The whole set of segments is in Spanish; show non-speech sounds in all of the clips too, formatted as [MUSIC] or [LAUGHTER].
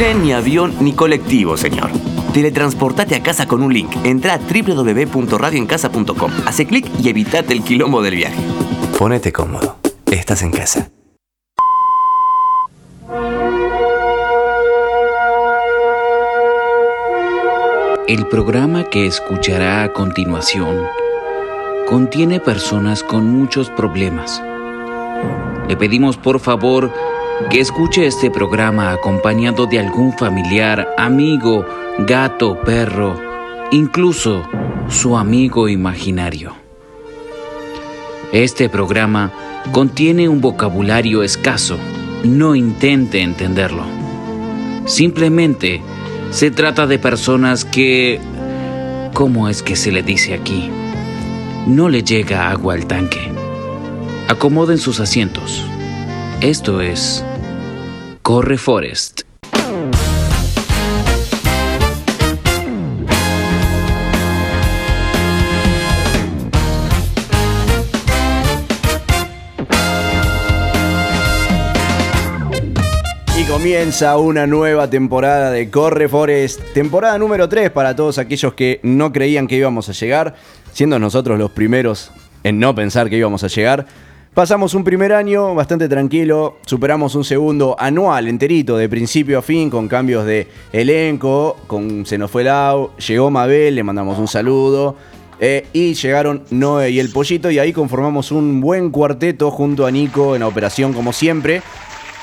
tren, ni avión, ni colectivo, señor. Teletransportate a casa con un link. Entra a www.radioencasa.com. Hace clic y evitate el quilombo del viaje. Ponete cómodo. Estás en casa. El programa que escuchará a continuación contiene personas con muchos problemas. Le pedimos por favor que escuche este programa acompañado de algún familiar, amigo, gato, perro, incluso su amigo imaginario. Este programa contiene un vocabulario escaso. No intente entenderlo. Simplemente se trata de personas que... ¿Cómo es que se le dice aquí? No le llega agua al tanque. Acomoden sus asientos. Esto es... Corre Forest. Y comienza una nueva temporada de Corre Forest, temporada número 3 para todos aquellos que no creían que íbamos a llegar, siendo nosotros los primeros en no pensar que íbamos a llegar. Pasamos un primer año bastante tranquilo, superamos un segundo anual enterito de principio a fin con cambios de elenco, con Se nos fue Lau, llegó Mabel, le mandamos un saludo, eh, y llegaron Noé y el Pollito y ahí conformamos un buen cuarteto junto a Nico en la operación como siempre.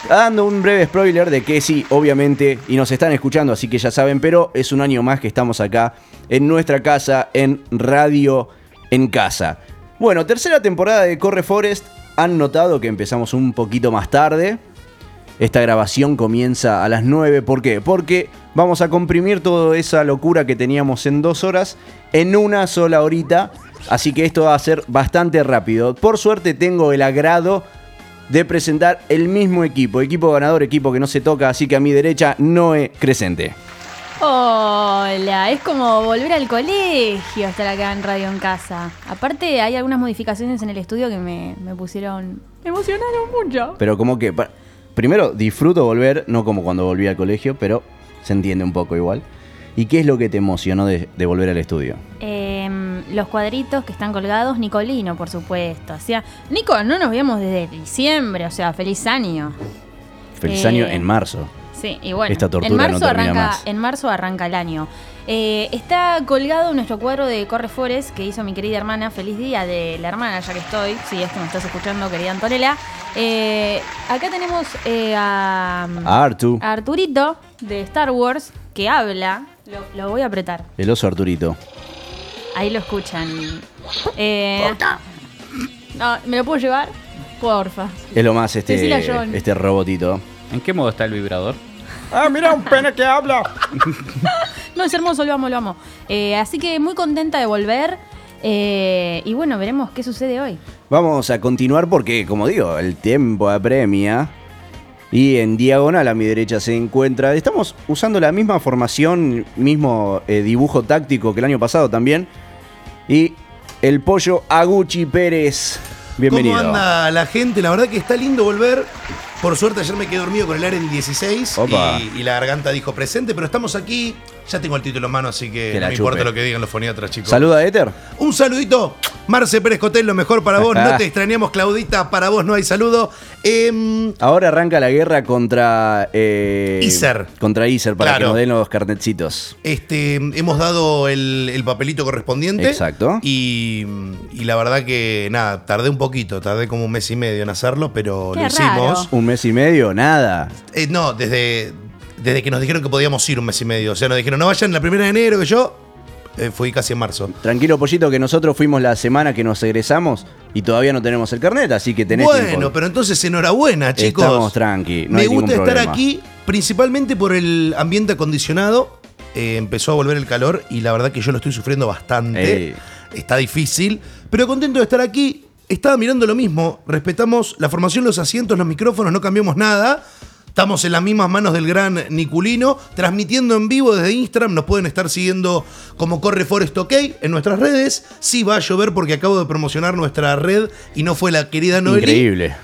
Dando un breve spoiler de que sí, obviamente, y nos están escuchando, así que ya saben, pero es un año más que estamos acá en nuestra casa, en Radio en Casa. Bueno, tercera temporada de Corre Forest. Han notado que empezamos un poquito más tarde. Esta grabación comienza a las 9. ¿Por qué? Porque vamos a comprimir toda esa locura que teníamos en dos horas en una sola horita. Así que esto va a ser bastante rápido. Por suerte tengo el agrado de presentar el mismo equipo. Equipo ganador, equipo que no se toca. Así que a mi derecha, Noé Crescente. Hola, es como volver al colegio estar acá en Radio en Casa. Aparte, hay algunas modificaciones en el estudio que me, me pusieron. Me emocionaron mucho. Pero como que... pa- Primero, disfruto volver, no como cuando volví al colegio, pero se entiende un poco igual. ¿Y qué es lo que te emocionó de, de volver al estudio? Em, los cuadritos que están colgados, Nicolino, por supuesto. O sea, Nico, no nos vemos desde diciembre, o sea, feliz año. Feliz Eh, año en marzo. Sí, y bueno, Esta tortura en marzo no arranca, más. en marzo arranca el año. Eh, está colgado nuestro cuadro de Corre Forest que hizo mi querida hermana. Feliz día de la hermana, ya que estoy. Si es que me estás escuchando, querida Antonella. Eh, acá tenemos eh, a, A Artu, a Arturito de Star Wars que habla. Lo, lo voy a apretar. el oso Arturito. Ahí lo escuchan. Eh, no, ¿Me lo puedo llevar? Porfa. Es lo más este, este robotito. ¿En qué modo está el vibrador? ¡Ah, mira un pene que habla! [LAUGHS] No, es hermoso, lo amo, lo amo. Eh, así que muy contenta de volver. eh, y bueno, veremos qué sucede hoy. Vamos a continuar porque, como digo, el tiempo apremia. Y en diagonal a mi derecha se encuentra. Estamos usando la misma formación, mismo eh, dibujo táctico que el año pasado también. Y el pollo Aguchi Pérez. Bienvenido. ¿Cómo anda la gente? La verdad que está lindo volver. Por suerte ayer me quedé dormido con el Aren 16 Opa. y, y la garganta dijo presente, pero estamos aquí. Ya tengo el título en mano, así que, Que no me importa chupe. lo que digan los foniatras, chicos. Saluda Éter. Un saludito. Marce Pérez Cotel, lo mejor para vos. No [LAUGHS] te extrañamos, Claudita. Para vos no hay saludo. Em, Ahora arranca la guerra contra. Eh, Iser. Contra Iser para Claro. que nos den los carnetcitos. este, hemos dado el, el papelito correspondiente. Exacto. Y, y la verdad que, nada, tardé un poquito. Tardé como un mes y medio en hacerlo, pero Qué lo hicimos. raro. Un mes y medio, nada. Eh, no, desde, desde que nos dijeron que podíamos ir un mes y medio. O sea, nos dijeron, no vayan la primera de enero, que yo eh, fui casi en marzo. Tranquilo, pollito, que nosotros fuimos la semana que nos egresamos y todavía no tenemos el carnet, así que tenés Bueno, tiempo. pero entonces enhorabuena, chicos. Estamos tranqui, no Me hay gusta estar problema. aquí principalmente por el ambiente acondicionado. Eh, empezó a volver el calor y la verdad que yo lo estoy sufriendo bastante. Ey. Está difícil, pero contento de estar aquí. Estaba mirando lo mismo. Respetamos la formación, los asientos, los micrófonos, no cambiamos nada. Estamos en las mismas manos del gran Niculino, transmitiendo en vivo desde Instagram. Nos pueden estar siguiendo como Corre Forest OK en nuestras redes. Sí va a llover porque acabo de promocionar nuestra red y no fue la querida Noeli. Increíble.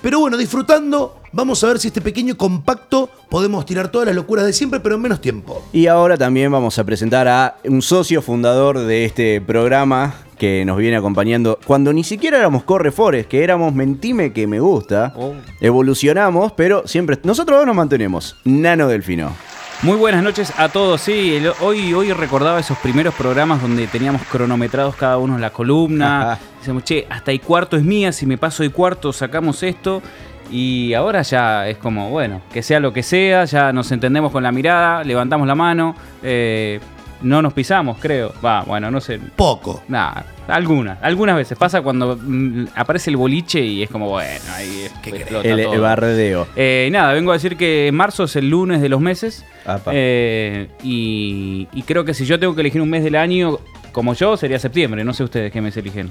Pero bueno, disfrutando, vamos a ver si este pequeño compacto podemos tirar todas las locuras de siempre, pero en menos tiempo. Y ahora también vamos a presentar a un socio fundador de este programa que nos viene acompañando cuando ni siquiera éramos Correfores, que éramos Mentime que me gusta. Oh. Evolucionamos, pero siempre nosotros dos nos mantenemos. Nano Delfino. Muy buenas noches a todos. Sí, el- hoy, hoy recordaba esos primeros programas donde teníamos cronometrados cada uno en la columna. Decíamos, che, hasta y cuarto es mía, si me paso y cuarto sacamos esto. Y ahora ya es como, bueno, que sea lo que sea, ya nos entendemos con la mirada, levantamos la mano, eh, no nos pisamos, creo. Va, bueno, no sé. Poco. Nada, algunas, algunas veces pasa cuando mm, aparece el boliche y es como, bueno, ahí ¿Qué explota El, todo. el bardeo. Eh, nada, vengo a decir que marzo es el lunes de los meses. Apa. Eh, y, y creo que si yo tengo que elegir un mes del año, como yo, sería septiembre. No sé ustedes qué mes eligen.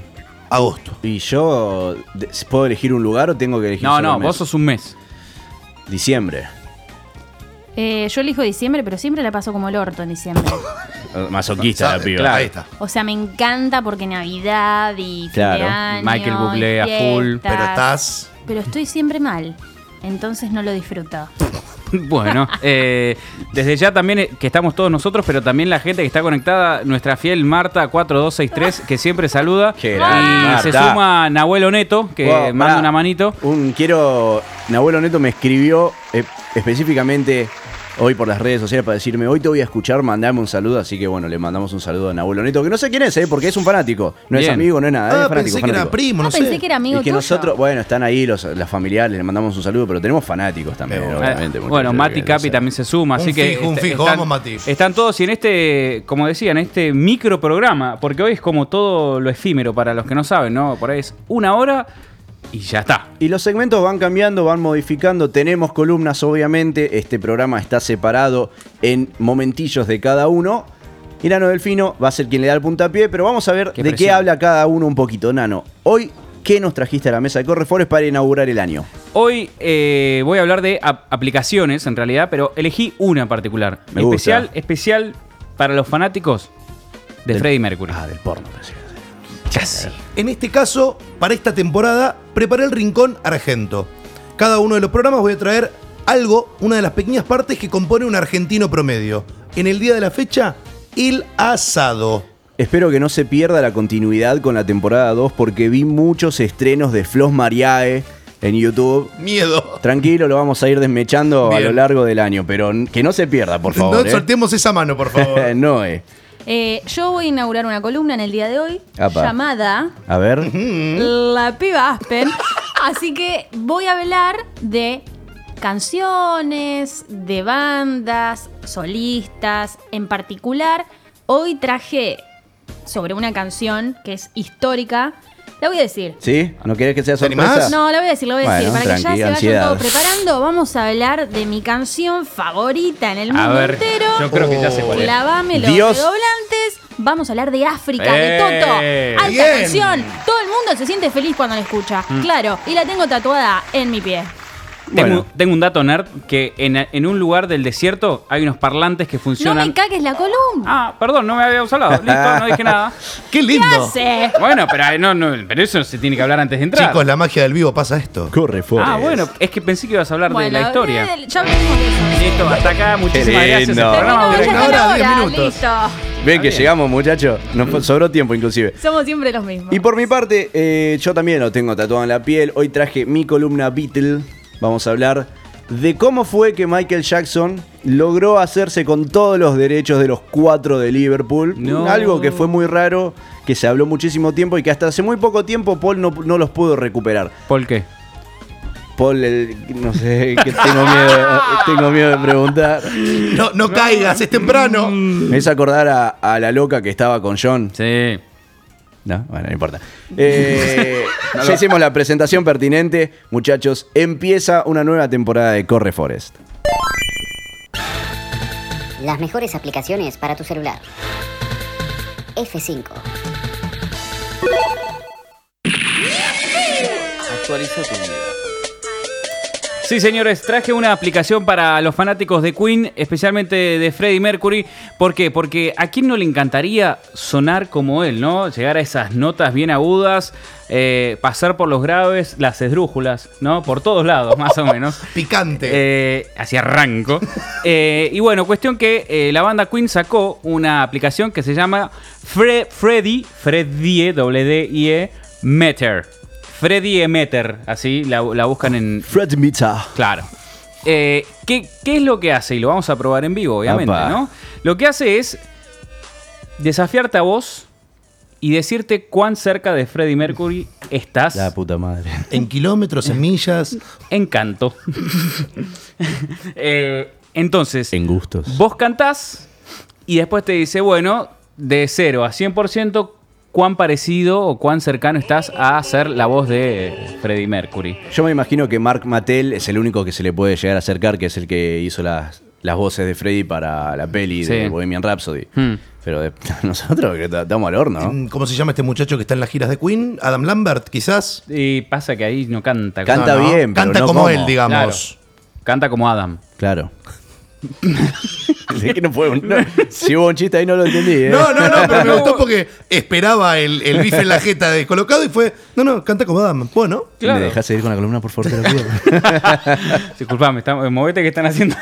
Agosto. ¿Y yo de- puedo elegir un lugar o tengo que elegir No, solo no, un mes? vos sos un mes. Diciembre. Eh, yo elijo diciembre, pero siempre la paso como el orto en diciembre. [LAUGHS] Masoquista la piba. Claro. Ahí está. O sea, me encanta porque Navidad y fin de Claro. año, Michael Bublé a y full. fiestas. Pero estás. Pero estoy siempre mal. Entonces no lo disfruto. [LAUGHS] Bueno, eh, desde ya también eh, que estamos todos nosotros, pero también la gente que está conectada, nuestra fiel Marta 4263, que siempre saluda. Qué y grande, se Marta. suma Nahuel Neto, que Wow, manda pará. una manito. Un quiero. Nahuelo Neto me escribió eh, específicamente hoy por las redes sociales para decirme: Hoy te voy a escuchar, mandame un saludo. Así que bueno, le mandamos un saludo a Nahuelo Neto, que no sé quién es, ¿eh? porque es un fanático. No es amigo, no es nada. Ah, es fanático. pensé que era primo, no, No, sé. pensé que era amigo y que tuyo. nosotros, bueno, están ahí los, las familiares, le mandamos un saludo, pero tenemos fanáticos también, obviamente. Eh, bueno, Mati que- Capi también se suma, así Un que fijo, un est- fijo. Vamos, Mati. Están todos y en este, como decía, en este micro programa, porque hoy es como todo lo efímero para los que no saben, ¿no? Por ahí es una hora y ya está. Y los segmentos van cambiando, van modificando. Tenemos columnas, obviamente. Este programa está separado en momentillos de cada uno. Y Nano Delfino va a ser quien le da el puntapié, pero vamos a ver Qué de qué habla cada uno un poquito. Nano, hoy, ¿qué nos trajiste a la mesa de Correfores para inaugurar el año? Hoy eh, voy a hablar de ap- aplicaciones, en realidad, pero elegí una en particular. Me especial, gusta. especial para los fanáticos de Del- Freddie Mercury. Ah, del porno, pensé. Casi. En este caso, para esta temporada, preparé el rincón argento. Cada uno de los programas voy a traer algo, una de las pequeñas partes que compone un argentino promedio. En el día de la fecha, el asado. Espero que no se pierda la continuidad con la temporada 2 porque vi muchos estrenos de Flos Mariae en YouTube. Miedo. Tranquilo, lo vamos a ir desmechando a lo largo del año, pero que no se pierda, por favor. no ¿eh? soltemos esa mano, por favor. [LAUGHS] no, eh. Eh, yo voy a inaugurar una columna en el día de hoy Apa. llamada A ver. [LAUGHS] La piba Aspen. Así que voy a hablar de canciones, de bandas, solistas. En particular, hoy traje sobre una canción que es histórica. La voy a decir. ¿Sí? ¿No querés que sea ¿Te sorpresa? No, la voy a decir, la voy a decir. Para que ya se vayan todos preparando, vamos a hablar de mi canción favorita en el A mundo ver, entero. yo creo que ya sé cuál es. Clavame los Dios. redoblantes. Vamos a hablar de África, de ¡Eh! Toto. Alta Bien. canción. Todo el mundo se siente feliz cuando la escucha. Mm. Claro, y la tengo tatuada en mi pie. Tengo, Bueno. tengo un dato nerd que en, en un lugar del desierto hay unos parlantes que No funcionan. me cagues la columna. ah, perdón, no me había usado. Listo, no [LAUGHS] dije nada. ¡Qué ¿Qué lindo! hace? Bueno, pero, no, no, pero eso se tiene que hablar antes de entrar. Chicos, la magia del vivo pasa esto. Correfores. ah, bueno, es que pensé que ibas a hablar de la historia. eh, ya hablamos de eso. Listo, hasta acá, muchísimas Qué gracias. El lindo. programa hora, minutos. Listo. Ven que llegamos, muchachos. Nos sobró tiempo, inclusive. Somos siempre los mismos. Y por mi parte, eh, yo también lo tengo tatuado en la piel. Hoy traje mi columna Beatle. Vamos a hablar de cómo fue que Michael Jackson logró hacerse con todos los derechos de los cuatro de Liverpool. No. Algo que fue muy raro, que se habló muchísimo tiempo y que hasta hace muy poco tiempo Paul no, no los pudo recuperar. ¿Por qué? Paul, el- no sé, que tengo miedo, tengo miedo de preguntar. No, no caigas, es temprano. Me hizo acordar a, a la loca que estaba con John. Sí. No, bueno, no importa. Eh, [LAUGHS] ya hicimos la presentación pertinente. Muchachos, empieza una nueva temporada de Corre Forest. Las mejores aplicaciones para tu celular. F5. Actualiza tu vida. Sí, señores, traje una aplicación para los fanáticos de Queen, especialmente de Freddie Mercury. ¿Por qué? Porque a quién no le encantaría sonar como él, ¿no? Llegar a esas notas bien agudas, eh, pasar por los graves, las esdrújulas, ¿no? Por todos lados, más o menos. [LAUGHS] Picante. Eh, así arranco. Eh, y bueno, cuestión que eh, la banda Queen sacó una aplicación que se llama Fre Freddy, Freddy, W-D-I-E, Meter. Freddy Meter, así la, la buscan en, Fred Mita. Claro. Eh, ¿qué, qué es lo que hace? Y lo vamos a probar en vivo, obviamente, Apa. ¿no? Lo que hace es desafiarte a vos y decirte cuán cerca de Freddie Mercury estás La puta madre. En kilómetros, en millas. en canto. [LAUGHS] Eh, entonces, En gustos. vos cantás y después te dice, bueno, de 0 a 100%, cuán parecido o cuán cercano estás a ser la voz de Freddie Mercury. Yo me imagino que Mark Mattel es el único que se le puede llegar a acercar, que es el que hizo las, las voces de Freddy para la peli de. Bohemian Rhapsody. Hmm. Pero de- [LAUGHS] nosotros que estamos al horno. ¿Cómo se llama este muchacho que está en las giras de Queen? Adam Lambert, quizás. Y pasa que ahí no canta. Canta No, no. bien, pero Canta no como como. él, digamos. Canta como Adam. Claro. [LAUGHS] Es que no fue un- no, si hubo un chiste ahí no lo entendí. ¿eh? No, no, no, pero me gustó [LAUGHS] porque esperaba el, el bife en la jeta descolocado y fue. No, no, canta como Adam. Bueno, Claro. ¿Me dejás seguir con la columna, por favor? Te lo pido? [LAUGHS] Disculpame, está- movete que están haciendo.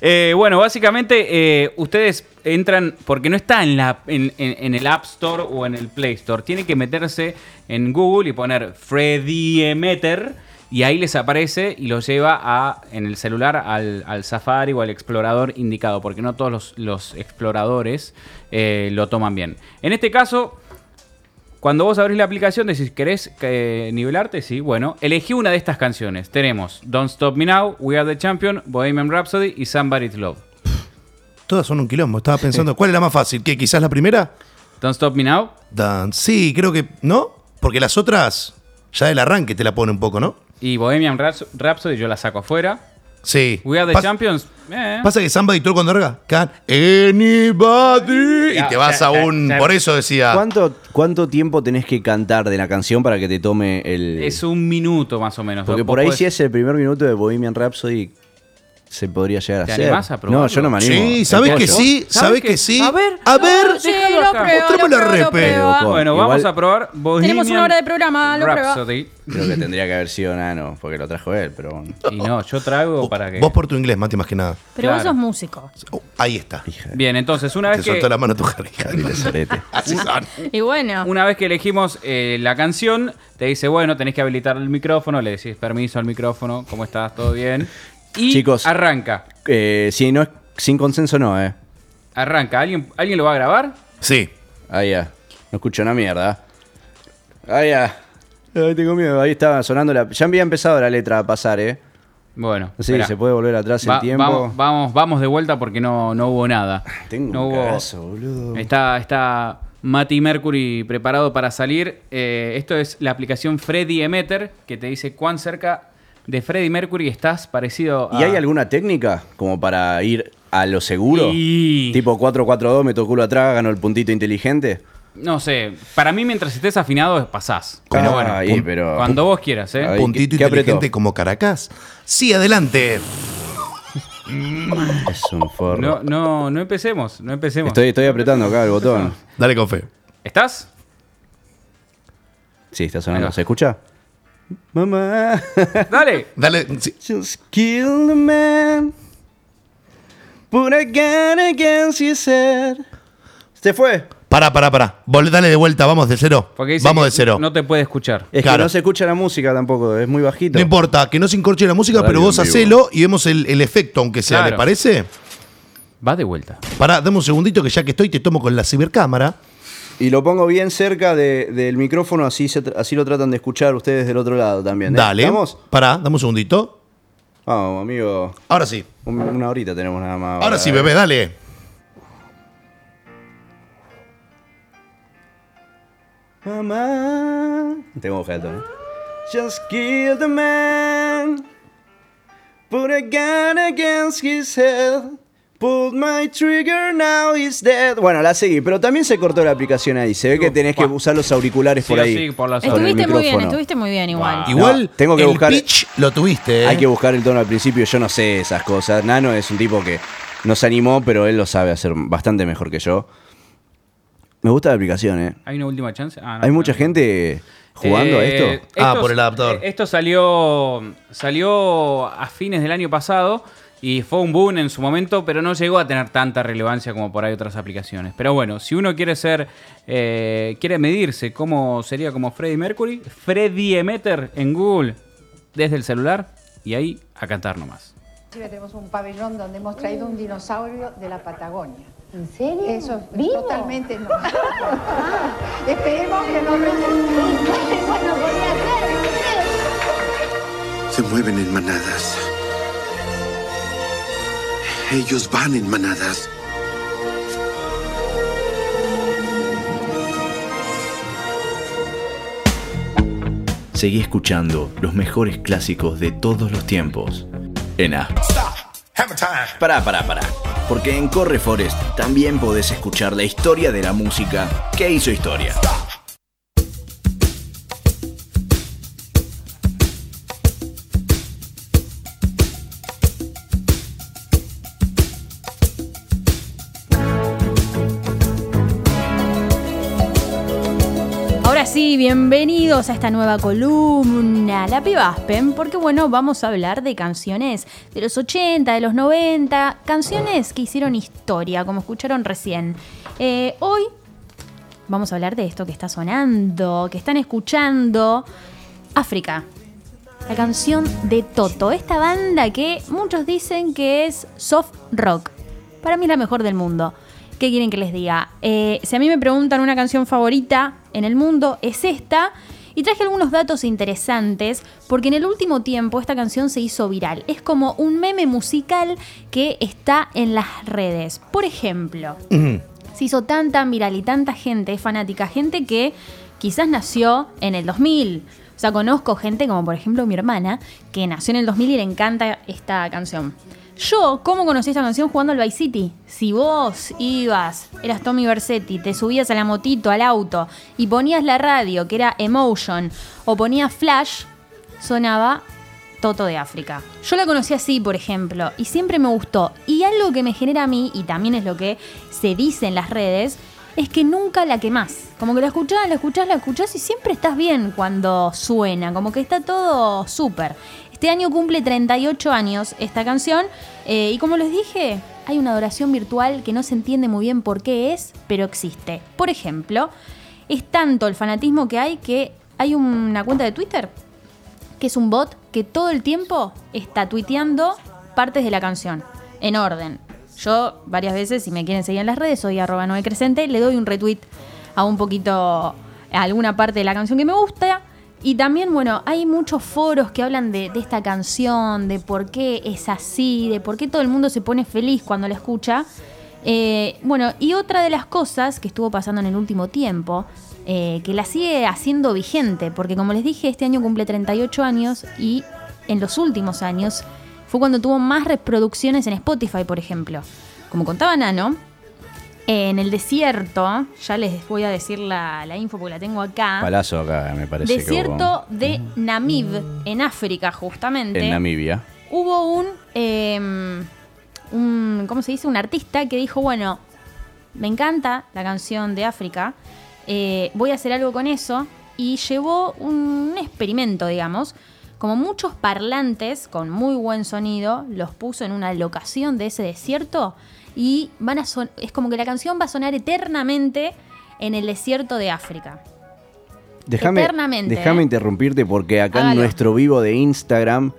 Eh, bueno, básicamente eh, ustedes entran, porque no está en, la, en, en- en el App Store o en el Play Store, tienen que meterse en Google y poner Freddy Emeter y ahí les aparece y los lleva a, en el celular al, al Safari o al explorador indicado, porque no todos los, los exploradores eh, lo toman bien. En este caso, cuando vos abrís la aplicación, decís, ¿querés eh, nivelarte? Sí, bueno, elegí una de estas canciones. Tenemos Don't Stop Me Now, We Are the Champion, Bohemian Rhapsody y Somebody to Love. todas son un quilombo. Estaba pensando, ¿cuál es la más fácil? ¿Qué? ¿Quizás la primera? Don't Stop Me Now, Dan- Sí, creo que. ¿No? Porque las otras, ya del arranque te la pone un poco, ¿no? Y Bohemian Rhaps- Rhapsody yo la saco afuera. Sí. We Are the Pas- Champions, eh. Pasa que Samba y tú cuando arranca, can anybody. Ya, y te vas ya, a un. ya. Por eso decía. ¿Cuánto, ¿Cuánto tiempo tenés que cantar de la canción para que te tome el. es un minuto más o menos. Porque por ahí, podés- si es el primer minuto de Bohemian Rhapsody, se podría llegar a ¿Te hacer. animás a probarlo? no, yo no me animo. Sí, ¿sabes que sí? ¿Sabes ¿Sabes que- sí? A ver, A ver. Sí, lo pruebo, lo lo. Bueno, Igual- vamos a probar Bohemian Tenemos una hora de programa, lo prueba. Rhapsody. Creo que tendría que haber sido Nano, porque lo trajo él, pero bueno. Y no, yo traigo para que... Vos por tu inglés, Mati, más que nada. Pero vos sos músico. Oh, ahí está. Bien, entonces, una Te vez que... soltó la mano tu Sorete. [LAUGHS] Así son. Y bueno, Una vez que elegimos eh, la canción, te dice, bueno, tenés que habilitar el micrófono, le decís permiso al micrófono, ¿cómo estás? ¿Todo bien? Y Chicos. arranca. Eh, si no es sin consenso, no, eh. Arranca. ¿Alguien, ¿Alguien lo va a grabar? Sí. Ahí ya. No escucho una mierda. Ahí ya. Ay, tengo miedo. Ahí estaba sonando la. Ya había empezado la letra a pasar, eh. Bueno. Sí, se puede volver atrás el Va- tiempo. Vamos, vamos, vamos de vuelta porque no, no hubo nada. Tengo no un hubo- cagazo, boludo. Está, está Mati Mercury preparado para salir. Eh, esto es la aplicación Freddy Emeter que te dice cuán cerca de Freddy Mercury estás parecido a... ¿Y hay alguna técnica como para ir a lo seguro? Y- Tipo 4-4-2, meto culo atrás, gano el puntito inteligente. No sé, para mí mientras estés afinado pasás. Pero Ah, bueno, ahí, pun- pero- cuando vos quieras, ¿eh? Ahí. Puntito ¿qué- qué inteligente como Caracas. Sí, adelante. [LAUGHS] Es un forro. No, no, no empecemos, no empecemos. Estoy, estoy apretando acá el botón. Dale con fe. ¿Estás? Sí, está sonando. ¿Se escucha? Mamá. Dale. Dale. sí. Just kill the man. Put a gun against his head. Se fue. Pará, pará, pará. Dale de vuelta, vamos de cero. Porque dice Vamos que de cero. No te puede escuchar. Es Claro. que no se escucha la música tampoco, es muy bajito. No importa, que no se encorche la música, pero vos hacelo y vemos el, el efecto, aunque sea, Claro. ¿le parece? Va de vuelta. Pará, dame un segundito que ya que estoy te tomo con la cibercámara. Y lo pongo bien cerca de- del micrófono, así, se así lo tratan de escuchar ustedes del otro lado también. ¿eh? Dale. ¿Vamos? Pará, dame un segundito. Vamos, amigo. Ahora sí. Un- Una horita tenemos nada más. Ahora sí, bebé, dale. Mamá. Tengo objeto, ¿eh? Just kill the man. Put a gun against his head. Pull my trigger now is dead. Bueno, la seguí, pero también se cortó la aplicación ahí. Se ve que tenés que usar los auriculares Sí por o ahí. sí, por las con el Estuviste muy bien, estuviste muy bien igual. Igual, No, tengo que el buscar- pitch lo tuviste, ¿eh? Hay que buscar el tono al principio, yo no sé esas cosas. Nano es un tipo que nos animó, pero él lo sabe hacer bastante mejor que yo. Me gusta la aplicación, ¿eh? ¿Hay una última chance? Ah, no, Hay no. mucha gente jugando a Eh, esto. Ah, esto- por el adaptador. eh, Esto salió, salió a fines del año pasado y fue un boom en su momento, pero no llegó a tener tanta relevancia como por ahí otras aplicaciones. Pero bueno, si uno quiere ser, eh, quiere medirse cómo sería como Freddie Mercury, Freddie Emeter en Google desde el celular y ahí a cantar nomás. Chile tenemos un pabellón donde hemos traído un dinosaurio de la Patagonia. ¿En serio? Eso es ¿Vivo? totalmente no. [LAUGHS] Esperemos que no. [LAUGHS] Se mueven en manadas. Ellos van en manadas. Seguí escuchando los mejores clásicos de todos los tiempos en A. Pará, pará, pará. Porque en Corre Forest también podés escuchar la historia de la música que hizo historia. Bienvenidos a esta nueva columna, La Piba Aspen, porque bueno, vamos a hablar de canciones de los 80, de los 90, canciones que hicieron historia, como escucharon recién. Eh, hoy vamos a hablar de esto que está sonando, que están escuchando, África. La canción de Toto, esta banda que muchos dicen que es soft rock. Para mí es la mejor del mundo. ¿Qué quieren que les diga? Eh, si a mí me preguntan una canción favorita en el mundo, es esta. Y traje algunos datos interesantes porque en el último tiempo esta canción se hizo viral. Es como un meme musical que está en las redes. Por ejemplo, se hizo tan tan viral y tanta gente es fanática, gente que quizás nació en el 2000. O sea, conozco gente como por ejemplo mi hermana, que nació en el 2000 y le encanta esta canción. Yo, ¿cómo conocí esta canción jugando al Vice City? Si vos ibas, eras Tommy Versetti, te subías a la motito, al auto, y ponías la radio, que era Emotion, o ponías Flash, sonaba Toto de África. Yo la conocí así, por ejemplo, y siempre me gustó. Y algo que me genera a mí, y también es lo que se dice en las redes, es que nunca la quemás. Como que la escuchás, la escuchás, la escuchás y siempre estás bien cuando suena. Como que está todo súper. Este año cumple 38 años esta canción. eh, y como les dije, hay una adoración virtual que no se entiende muy bien por qué es, pero existe. Por ejemplo, es tanto el fanatismo que hay que hay una cuenta de Twitter que es un bot que todo el tiempo está tuiteando partes de la canción, en orden. Yo varias veces, si me quieren seguir en las redes, soy arroba Noé Crescente, le doy un retweet a un poquito, a alguna parte de la canción que me gusta. Y también, bueno, hay muchos foros que hablan de, esta canción, de por qué es así, de por qué todo el mundo se pone feliz cuando la escucha. Eh, bueno, y otra de las cosas que estuvo pasando en el último tiempo, eh, que la sigue haciendo vigente, porque como les dije, este año cumple 38 años y en los últimos años fue cuando tuvo más reproducciones en Spotify, por ejemplo. Como contaba Nano, en el desierto, ya les voy a decir la, la info porque la tengo acá. Palazo acá, me parece. que Desierto de Namib, en África, justamente hubo. En Namibia. hubo un, eh, un, ¿cómo se dice? Un artista que dijo, bueno, me encanta la canción de África, eh, voy a hacer algo con eso, y llevó un experimento, digamos, como muchos parlantes con muy buen sonido, los puso en una locación de ese desierto y van a son es como que la canción va a sonar eternamente en el desierto de África. Déjame, Eternamente, déjame ¿eh? interrumpirte porque acá en nuestro vivo de Instagram,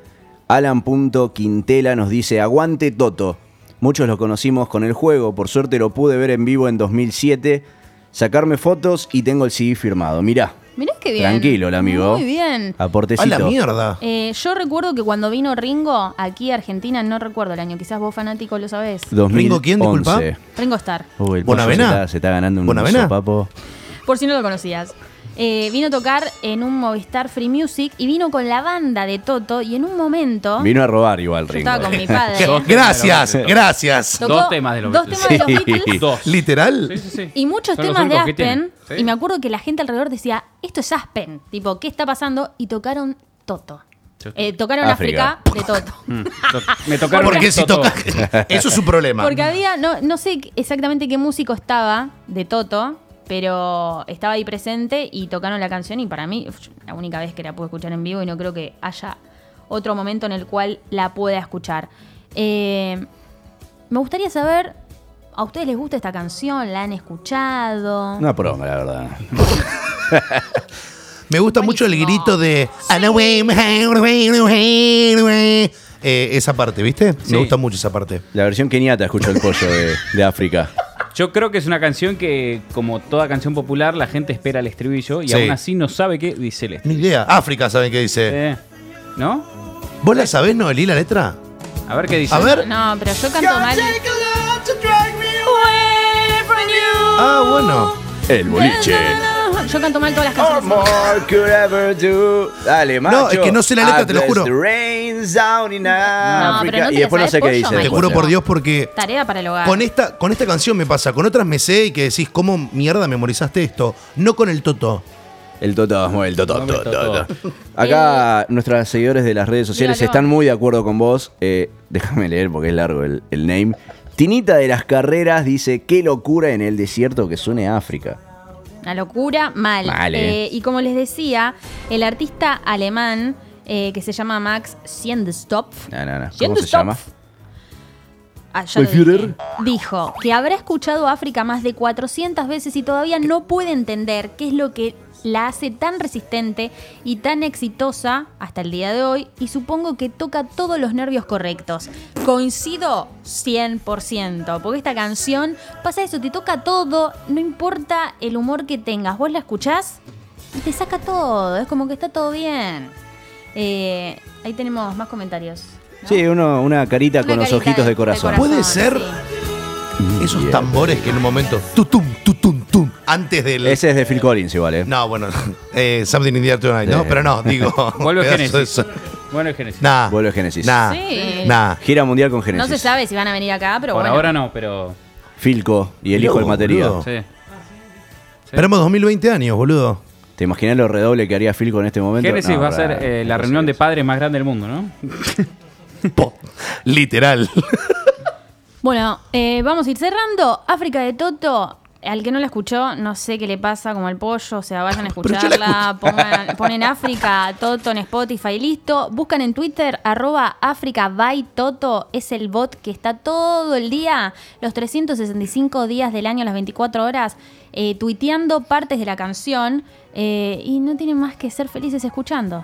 Alan.quintela nos dice, aguante Toto. Muchos lo conocimos con el juego, por suerte lo pude ver en vivo en 2007, sacarme fotos y tengo el CD firmado. Mirá, Mirá qué bien. tranquilo el amigo. Muy bien. A Aportecito. la mierda. Eh, yo recuerdo que cuando vino Ringo aquí a Argentina, no recuerdo el año, quizás vos fanático lo sabés. 2011. ¿Ringo quién, disculpa? Ringo Star, Uy, el ¿Bonavena? Se está, se está ganando un sopapo. por si no lo conocías. Eh, vino a tocar en un Movistar Free Music y vino con la banda de Toto y en un momento... Vino a robar igual, Yo Ringo. estaba con mi [LAUGHS] padre. Gracias, gracias. Tocó Dos temas de los dos Beatles. temas de los Beatles Dos. ¿Literal? Sí, sí, sí. y muchos Son temas de Aspen. Y me acuerdo que la gente alrededor decía, esto es Aspen. Tipo, ¿qué está pasando? Y tocaron Toto. Eh, tocaron África. África, de Toto. [LAUGHS] Mm. Me tocaron Porque un si Toto. toca. [LAUGHS] Eso es su problema. Porque había, no, no sé exactamente qué músico estaba de Toto, pero estaba ahí presente y tocaron la canción y para mí, la única vez que la pude escuchar en vivo y no creo que haya otro momento en el cual la pueda escuchar. Eh, me gustaría saber, ¿a ustedes les gusta esta canción? ¿La han escuchado? Una pronga, la verdad. [LAUGHS] Me gusta mucho el grito de. Eh, esa parte, ¿viste? Sí. Me gusta mucho esa parte. La versión keniata escucho el pollo de, de África. Yo creo que es una canción que, como toda canción popular, la gente espera el estribillo y Sí. aún así no sabe qué dice el estribillo. Ni idea. África, ¿saben qué dice? Eh, ¿no? ¿Vos la sabés, Noelí, la letra? A ver qué dice. A ver. No, pero yo canto mal. Ah, bueno. El boliche. Yo canto mal todas las canciones. more could ever do. Dale, macho. es que no sé la letra, te lo juro. the rains down in pero Africa. no te y después no sé qué dice. Te juro por Dios porque Tarea para el hogar. con esta, con esta canción me pasa. Con otras me sé y que decís, ¿cómo mierda memorizaste esto? No con el Toto. El Toto, el Toto, Hombre, Toto, Toto. Toto. Acá nuestros seguidores de las redes sociales Dígalo. están muy de acuerdo con vos. Eh, déjame leer porque es largo el, el name. Tinita de las carreras dice, qué locura en el desierto que suene África. Una locura, mal. Eh. Eh, y como les decía, el artista alemán eh, que se llama Max Siendestopf. No, no, no. ¿Cómo se llama? Ah, ya lo El Führer. dije, dijo que habrá escuchado África más de 400 veces y todavía no puede entender qué es lo que la hace tan resistente y tan exitosa hasta el día de hoy y supongo que toca todos los nervios correctos. Coincido 100%, porque esta canción pasa eso, te toca todo, no importa el humor que tengas, vos la escuchás y te saca todo, es como que está todo bien. Eh, ahí tenemos más comentarios. ¿No? Sí, uno, una carita Una con los ojitos de, corazón. ¿Puede ser? sí. Esos Yeah. tambores que en un momento. Tutum, tutum, tum. Antes del. Ese es de Phil Collins igual, ¿eh? No, bueno. [LAUGHS] Eh, Something in the Air Tonight, ¿no? Pero no, [LAUGHS] digo. Vuelve. Bueno, es Génesis. Nah. Vuelve Génesis. Nah. Sí. Nah. Gira mundial con No Génesis. se sabe si van a venir acá, pero Por bueno. ahora no, pero. Filco y el hijo del vos, materia. boludo. Sí. Esperamos 2020 años, boludo. ¿Te imaginas lo redoble que haría Filco en este momento? Génesis No, va a ser eh, la no reunión de padres más grande del mundo, ¿no? [LAUGHS] [LAUGHS] Po. Literal. Bueno, eh, vamos a ir cerrando. África de Toto. Al que no la escuchó, no sé qué le pasa como al pollo, o sea, vayan a [LAUGHS] escucharla, pongan, [LAUGHS] ponen África Toto en Spotify, listo. Buscan en Twitter, arroba África by Toto, es el bot que está todo el día, los 365 días del año, las 24 horas, eh, tuiteando partes de la canción eh, y no tienen más que ser felices escuchando.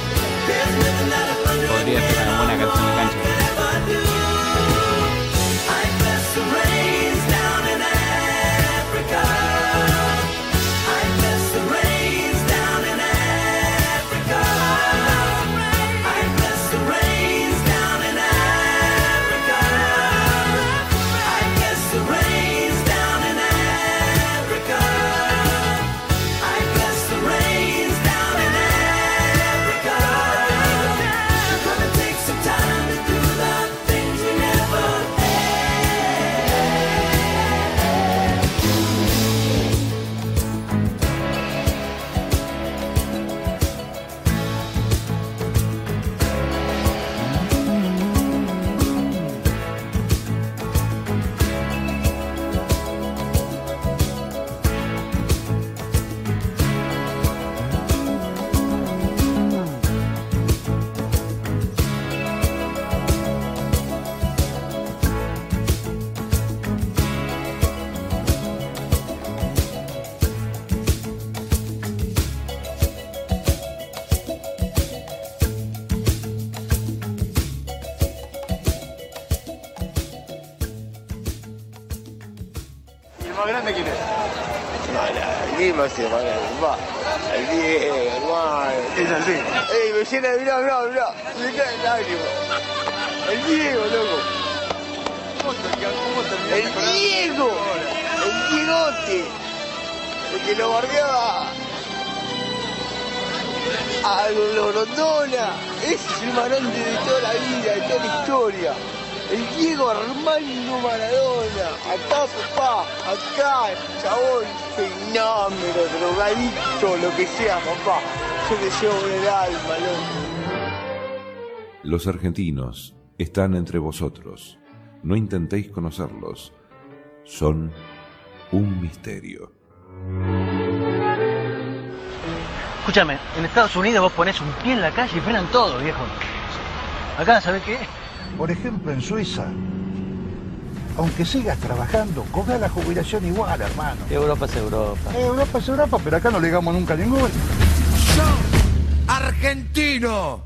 El Diego, hermano. Es así. Ey, me llena de mirá, mirá, mirá. Me cae el lágrima. El Diego, loco. El Diego. El Diegote. El que lo bardeaba. A. Ese es el marante de toda la vida, de toda la historia. El Diego Armando Maradona. Acá, papá. Acá, chabón. Fenómeno, drogadicto, lo que sea, papá. Yo te llevo en el alma, loco. Los argentinos están entre vosotros. No intentéis conocerlos. Son un misterio. Escúchame, en Estados Unidos vos ponés un pie en la calle y frenan todo, viejo. Acá, ¿sabés qué? Por ejemplo, en Suiza, aunque sigas trabajando, cobra la jubilación igual, hermano. Europa es Europa. Europa es Europa, pero acá no le damos nunca ningún. argentino.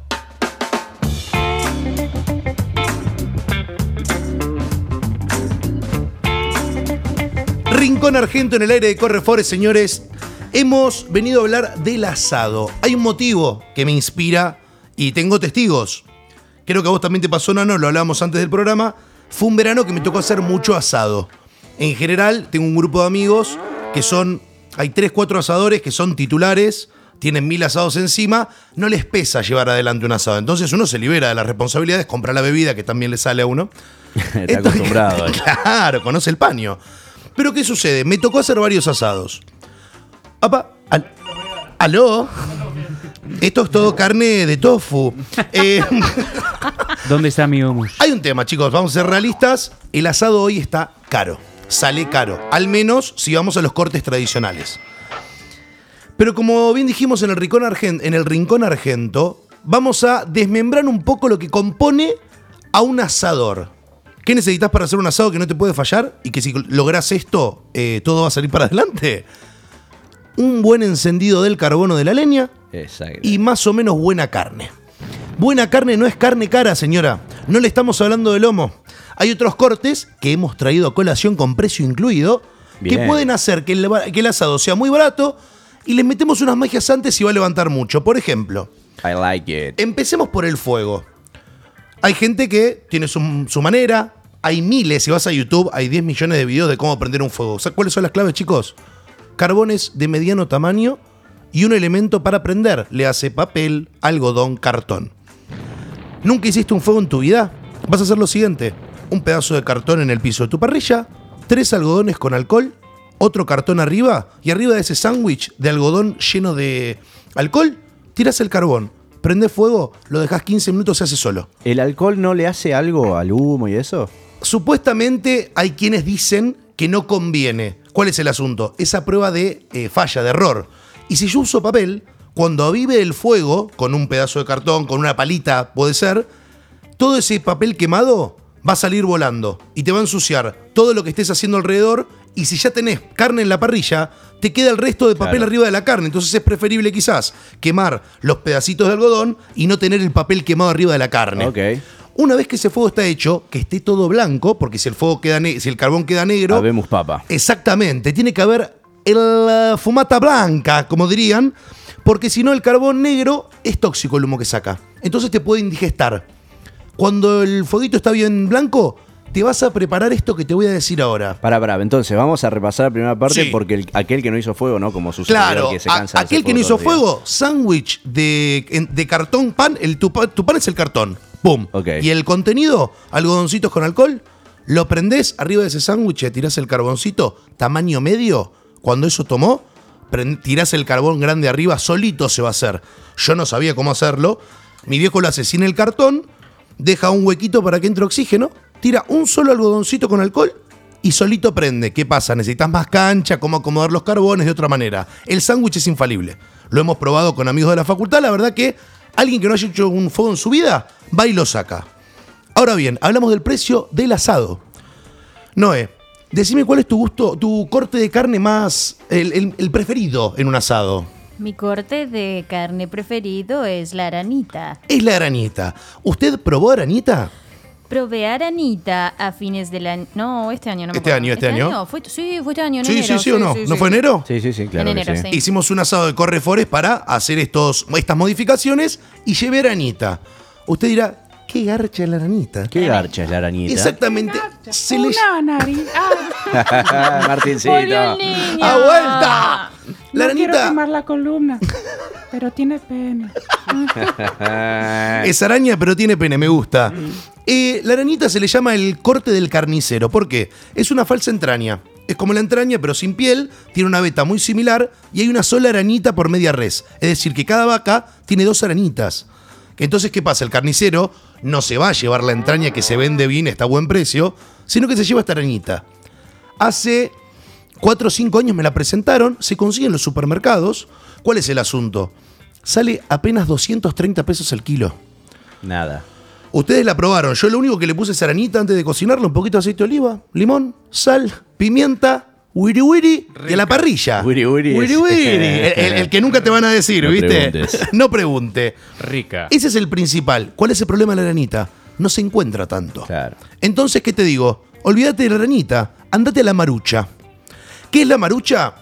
Rincón Argento en el aire de Correfores, señores. Hemos venido a hablar del asado. Hay un motivo que me inspira y tengo testigos. Creo que a vos también te pasó, Nano, lo hablábamos antes del programa. Fue un verano que me tocó hacer mucho asado. En general, tengo un grupo de amigos que son. Hay tres, cuatro asadores que son titulares, tienen mil asados encima, no les pesa llevar adelante un asado. Entonces uno se libera de las responsabilidades, compra la bebida que también le sale a uno. [LAUGHS] Está acostumbrado. Claro, conoce el paño. Pero ¿qué sucede? Me tocó hacer varios asados. Apa, al- ¿Aló? Esto es todo carne de tofu. [LAUGHS] Eh, ¿Dónde está mi humus? hay un tema, chicos, vamos a ser realistas. El asado hoy está caro. Sale caro. Al menos si vamos a los cortes tradicionales. Pero como bien dijimos en el Rincón, Argen- en el Rincón Argento, vamos a desmembrar un poco lo que compone a un asador. ¿Qué necesitas para hacer un asado que no te puede fallar? Y que si logras esto, eh, todo va a salir para adelante. Un buen encendido del carbono de la leña Exacto. y más o menos buena carne. Buena carne no es carne cara, señora. No le estamos hablando de lomo. Hay otros cortes que hemos traído a colación con precio incluido que pueden hacer que el, que el asado sea muy barato y les metemos unas magias antes y va a levantar mucho. Por ejemplo, I like it. empecemos por el fuego. Hay gente que tiene su, su manera. Hay miles, si vas a YouTube, hay 10 millones de videos de cómo prender un fuego. ¿Sabes cuáles son las claves, chicos? Carbones de mediano tamaño y un elemento para prender. Le hace papel, algodón, cartón. ¿Nunca hiciste un fuego en tu vida? Vas a hacer lo siguiente. Un pedazo de cartón en el piso de tu parrilla, tres algodones con alcohol, otro cartón arriba y arriba de ese sándwich de algodón lleno de alcohol, tiras el carbón, prende fuego, lo dejas 15 minutos, se hace solo. ¿El alcohol no le hace algo al humo y eso? Supuestamente hay quienes dicen que no conviene. ¿Cuál es el asunto? Esa prueba de eh, falla, de error. Y si yo uso papel, cuando avive el fuego, con un pedazo de cartón, con una palita, puede ser, todo ese papel quemado va a salir volando y te va a ensuciar todo lo que estés haciendo alrededor. Y si ya tenés carne en la parrilla, te queda el resto de papel Claro. arriba de la carne. Entonces es preferible quizás quemar los pedacitos de algodón y no tener el papel quemado arriba de la carne. Una vez que ese fuego está hecho, que esté todo blanco, porque si el fuego queda si el carbón queda negro, Habemos papa. exactamente, tiene que haber el, la fumata blanca, como dirían, porque si no el carbón negro es tóxico el humo que saca. Entonces te puede indigestar. Cuando el fueguito está bien blanco, te vas a preparar esto que te voy a decir ahora. Pará, pará, entonces vamos a repasar la primera parte Sí. porque el- aquel que no hizo fuego, ¿no? Como su Claro, que se a- cansa de hacer aquel que no hizo fuego, sándwich de, cartón pan, el, tu, pa- tu pan es el cartón. ¡Pum! Ok. Y el contenido, algodoncitos con alcohol, lo prendés arriba de ese sándwich y tirás el carboncito, tamaño medio. Cuando eso tomó, tirás el carbón grande arriba, solito se va a hacer. Yo no sabía cómo hacerlo. Mi viejo lo hace sin el cartón, deja un huequito para que entre oxígeno, tira un solo algodoncito con alcohol y solito prende. ¿Qué pasa? Necesitas más cancha, cómo acomodar los carbones de otra manera. El sándwich es infalible. Lo hemos probado con amigos de la facultad. La verdad que alguien que no haya hecho un fuego en su vida, va y lo saca. Ahora bien, hablamos del precio del asado. Noé, decime cuál es tu gusto, tu corte de carne más, el, el- el preferido en un asado. Mi corte de carne preferido es la aranita. Es la arañita. ¿Usted probó arañita? Probé aranita a fines del año. No, este año no me Este acuerdo. año, este año. Fue, sí, fue este año, en Sí, enero. sí, sí o no. ¿No fue enero? Sí, sí, sí, claro. En que enero, sí. sí. Hicimos un asado de Correfores para hacer estos, estas modificaciones y llevé aranita. Usted dirá, ¿qué garcha es la aranita? ¿Qué garcha es la arañita? Exactamente. Se le Una nariz. Ah, [LAUGHS] Martincito. ¡A vuelta! La no quiero aranita quemar la columna, pero tiene pene. [LAUGHS] es araña, pero tiene pene, me gusta. Eh, la aranita se le llama el corte del carnicero. ¿Por qué? Es una falsa entraña. Es como la entraña, pero sin piel, tiene una veta muy similar y hay una sola arañita por media res. Es decir, que cada vaca tiene dos arañitas. Entonces, ¿qué pasa? El carnicero no se va a llevar la entraña que se vende bien, está a buen precio, sino que se lleva esta arañita. Hace 4 o 5 años me la presentaron, se consigue en los supermercados. ¿Cuál es el asunto? Sale apenas 230 pesos el kilo. Nada. Ustedes la probaron. Yo lo único que le puse es aranita antes de cocinarla, un poquito de aceite de oliva, limón, sal, pimienta, wiri wiri y a la parrilla. Wiri wiri Wiri wiri. El, [LAUGHS] el- el que nunca te van a decir, No ¿viste? preguntes. [LAUGHS] no pregunte. Rica. Ese es el principal. ¿Cuál es el problema de la aranita? No se encuentra tanto. Claro. Entonces, ¿qué te digo? Olvídate de la aranita, andate a la marucha. ¿Qué es la marucha?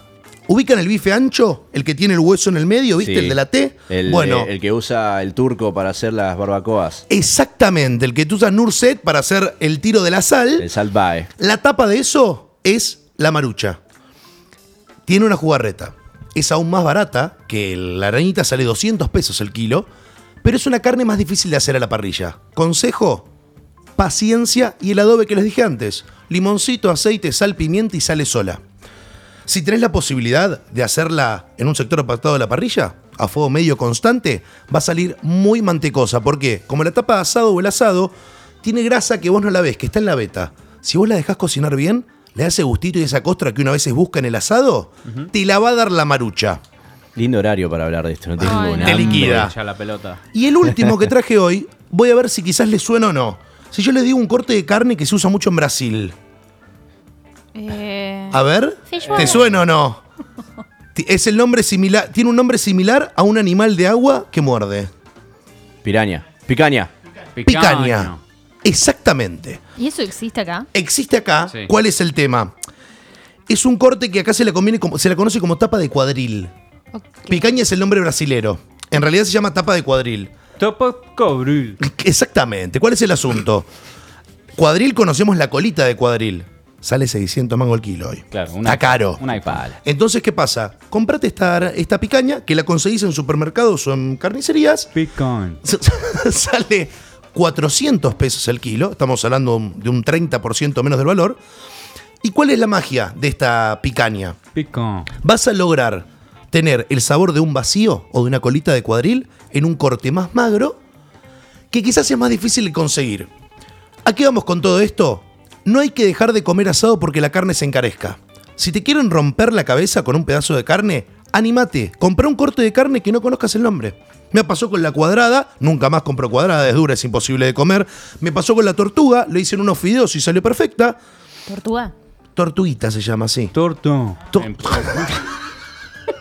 ¿Ubican el bife ancho? El que tiene el hueso en el medio, ¿viste? Sí. El de la T. El, bueno, eh, el que usa el turco para hacer las barbacoas. exactamente. El que tú usas Nurset para hacer el tiro de la sal. El salvae. La tapa de eso es la marucha. Tiene una jugarreta. Es aún más barata que la arañita, sale 200 pesos el kilo, pero es una carne más difícil de hacer a la parrilla. Consejo, paciencia y el adobe que les dije antes. Limoncito, aceite, sal, pimienta y sale sola. Si tenés la posibilidad de hacerla en un sector apartado de la parrilla, a fuego medio constante, va a salir muy mantecosa. ¿Por qué? Como la tapa de asado o el asado tiene grasa que vos no la ves, que está en la veta. Si vos la dejás cocinar bien, le hace gustito y esa costra que una veces busca en el asado, te la va a dar la marucha. Lindo horario para hablar de esto. No tengo no. Te liquida. Ya la pelota. Y el último que traje hoy, voy a ver si quizás le suena o no. Si yo les digo un corte de carne que se usa mucho en Brasil. Eh, A ver. ¿te suena o no? Es el nombre similar, tiene un nombre similar a un animal de agua que muerde. Piraña. Picaña. Picaña. Exactamente. ¿Y eso existe acá? Existe acá. Sí. ¿Cuál es el tema? Es un corte que acá se le, conviene como, se le conoce como tapa de cuadril. Picaña es el nombre brasilero. En realidad se llama tapa de cuadril. Topo cobril. Exactamente. ¿Cuál es el asunto? Cuadril conocemos la colita de cuadril. Sale 600 mango el kilo hoy. Claro, Está caro. Un iPhone. Entonces, ¿qué pasa? Comprate esta, esta picaña que la conseguís en supermercados o en carnicerías. Picón. [LAUGHS] Sale 400 pesos el kilo. Estamos hablando de un 30% menos del valor. ¿Y cuál es la magia de esta picaña? Picón. Vas a lograr tener el sabor de un vacío o de una colita de cuadril en un corte más magro que quizás es más difícil de conseguir. ¿A qué vamos con todo esto? No hay que dejar de comer asado porque la carne se encarezca. Si te quieren romper la cabeza con un pedazo de carne, animate, compra un corte de carne que no conozcas el nombre. Me pasó con la cuadrada, nunca más compro cuadrada, es dura, es imposible de comer. Me pasó con la tortuga, le hice en unos fideos y salió perfecta. ¿Tortuga? Tortuguita se llama así. Torto. [LAUGHS]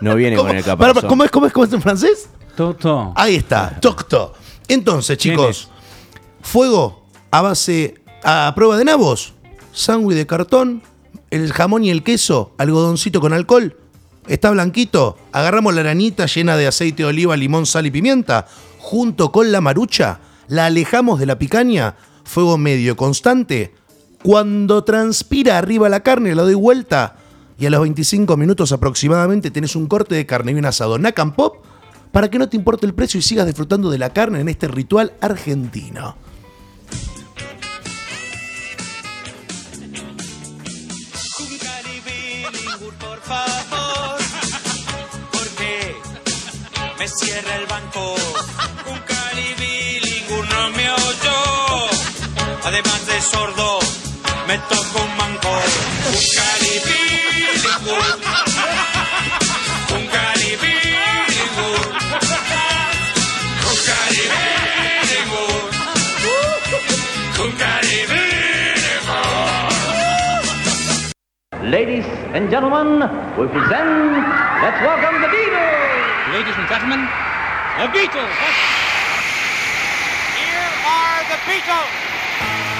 No viene ¿Cómo? con el caparazón. ¿Cómo es, cómo es, cómo es en francés? Toto. Ahí está, tocto. Entonces, ¿Quién chicos, fuego a base, a prueba de nabos, sándwich de cartón, el jamón y el queso, algodoncito con alcohol, está blanquito, agarramos la aranita llena de aceite de oliva, limón, sal y pimienta, junto con la marucha, la alejamos de la picaña, fuego medio constante, cuando transpira arriba la carne, la doy vuelta y a los 25 minutos aproximadamente tenés un corte de carne y un asado Nakam Pop para que no te importe el precio y sigas disfrutando de la carne en este ritual argentino. me cierra el banco. Un calibilingur no me oyó, además de sordo, me toca un manco. Un calibilingur, un calibilingur, un calibilingur, un calibilingur. Ladies and gentlemen, we present, let's welcome the Beatles! Ladies and gentlemen, the Beatles. Here are the Beatles.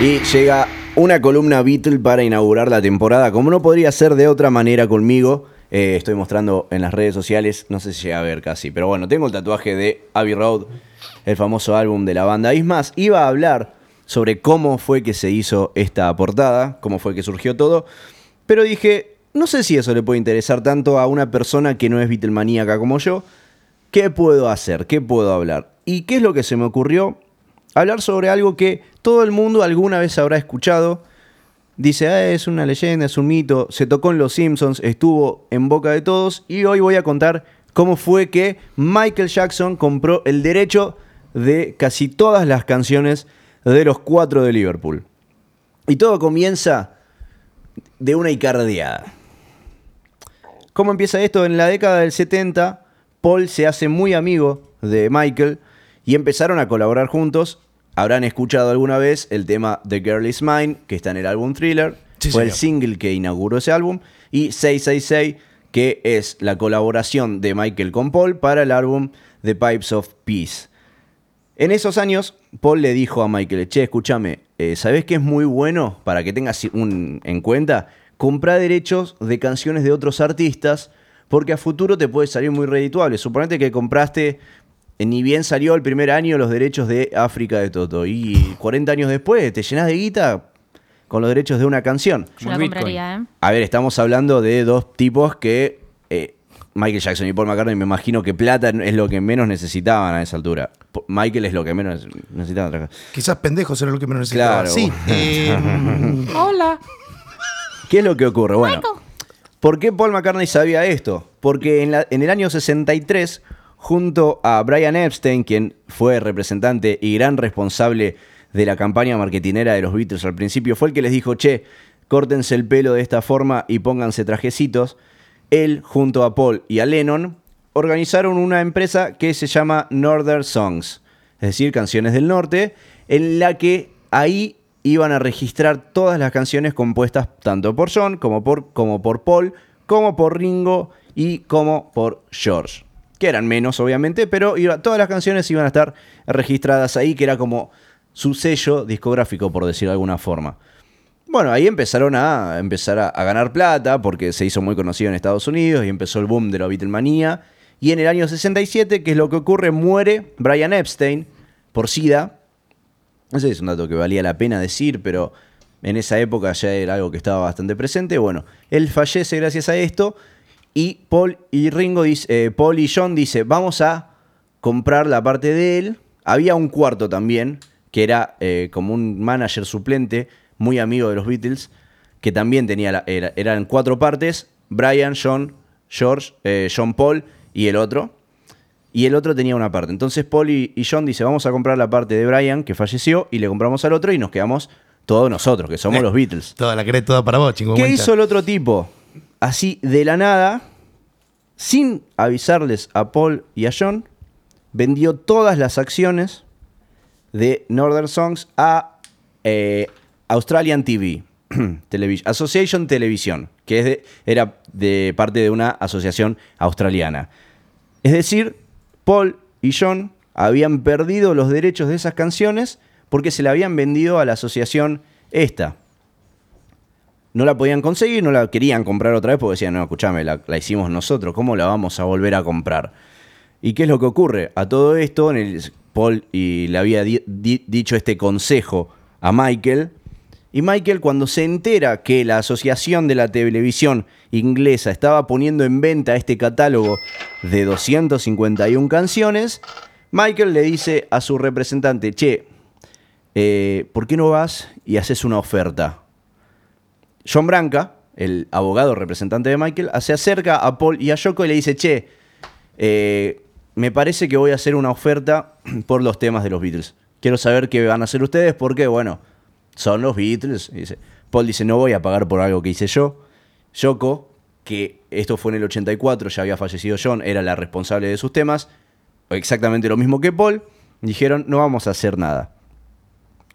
Y llega una columna Beatle para inaugurar la temporada, como no podría ser de otra manera conmigo. Eh, estoy mostrando en las redes sociales, no sé si llega a ver casi, pero bueno, tengo el tatuaje de Abbey Road, el famoso álbum de la banda. Y es más, iba a hablar sobre cómo fue que se hizo esta portada, cómo fue que surgió todo, pero dije, no sé si eso le puede interesar tanto a una persona que no es Beatlemaníaca como yo. ¿Qué puedo hacer? ¿Qué puedo hablar? ¿Y qué es lo que se me ocurrió? Hablar sobre algo que todo el mundo alguna vez habrá escuchado. Dice, ah, es una leyenda, es un mito, se tocó en Los Simpsons, estuvo en boca de todos y hoy voy a contar cómo fue que Michael Jackson compró el derecho de casi todas las canciones de los cuatro de Liverpool. Y todo comienza de una icardiada. ¿Cómo empieza esto? En la década del 70, Paul se hace muy amigo de Michael y empezaron a colaborar juntos. Habrán escuchado alguna vez el tema The Girl Is Mine, que está en el álbum Thriller. Sí, Fue el single que inauguró ese álbum. Y 666, que es la colaboración de Michael con Paul para el álbum The Pipes of Peace. En esos años, Paul le dijo a Michael, che, escúchame, eh, ¿sabés que es muy bueno para que tengas un, en cuenta? Comprar derechos de canciones de otros artistas, porque a futuro te puede salir muy redituable. Suponete que compraste, ni bien salió el primer año, los derechos de África de Toto, y 40 años después te llenas de guita con los derechos de una canción. Yo la compraría, ¿eh? A ver, estamos hablando de dos tipos que eh, Michael Jackson y Paul McCartney me imagino que plata es lo que menos necesitaban a esa altura. Michael es lo que menos necesitaba. otra cosa. Quizás pendejos era lo que menos necesitaba. Claro. Sí. eh, [LAUGHS] Hola. ¿Qué es lo que ocurre? Bueno, ¿por qué Paul McCartney sabía esto? Porque en, la- en el año 63, junto a Brian Epstein, quien fue representante y gran responsable de la campaña marketinera de los Beatles al principio, fue el que les dijo, che, córtense el pelo de esta forma y pónganse trajecitos. Él, junto a Paul y a Lennon, organizaron una empresa que se llama Northern Songs, es decir, canciones del norte, en la que ahí iban a registrar todas las canciones compuestas tanto por John como por, como por Paul, como por Ringo y como por George. Que eran menos, obviamente, pero iba- todas las canciones iban a estar registradas ahí, que era como su sello discográfico, por decirlo de alguna forma. Bueno, ahí empezaron a empezar a, ganar plata porque se hizo muy conocido en Estados Unidos y empezó el boom de la Beatlemanía. Y en el año 67, que es lo que ocurre, muere Brian Epstein por SIDA. Ese es un dato que valía la pena decir, pero en esa época ya era algo que estaba bastante presente. Bueno, él fallece gracias a esto y Paul y Ringo dice, eh, Paul y John dice, vamos a comprar la parte de él. Había un cuarto también, que era eh, como un manager suplente, muy amigo de los Beatles, que también tenía, la- era- eran cuatro partes, Brian, John, George, eh, John Paul y el otro. Y el otro tenía una parte. Entonces Paul y, y John dice, vamos a comprar la parte de Brian, que falleció, y le compramos al otro y nos quedamos todos nosotros, que somos los Beatles. Toda la querés toda para vos, chingo. ¿Qué hizo el otro tipo? Así, de la nada, sin avisarles a Paul y a John, vendió todas las acciones de Northern Songs a eh, Australian TV, [CLEARS THROAT] Association Television, que era de parte de una asociación australiana. Es decir, Paul y John habían perdido los derechos de esas canciones porque se la habían vendido a la asociación esta. No la podían conseguir, no la querían comprar otra vez porque decían, no, escúchame, la, la hicimos nosotros, ¿cómo la vamos a volver a comprar? ¿Y qué es lo que ocurre? A todo esto, en el- Paul y le había di- di- dicho este consejo a Michael, y Michael cuando se entera que la Asociación de la Televisión Inglesa estaba poniendo en venta este catálogo de 251 canciones, Michael le dice a su representante, che, eh, ¿por qué no vas y haces una oferta? John Branca, el abogado representante de Michael, se acerca a Paul y a Yoko y le dice, che, eh, me parece que voy a hacer una oferta [CLEARS THROAT] por los temas de los Beatles. Quiero saber qué van a hacer ustedes porque, bueno, son los Beatles. Y Paul dice, no voy a pagar por algo que hice yo. Yoko, que esto fue en el 84, ya había fallecido John, era la responsable de sus temas, exactamente lo mismo que Paul, dijeron, no vamos a hacer nada.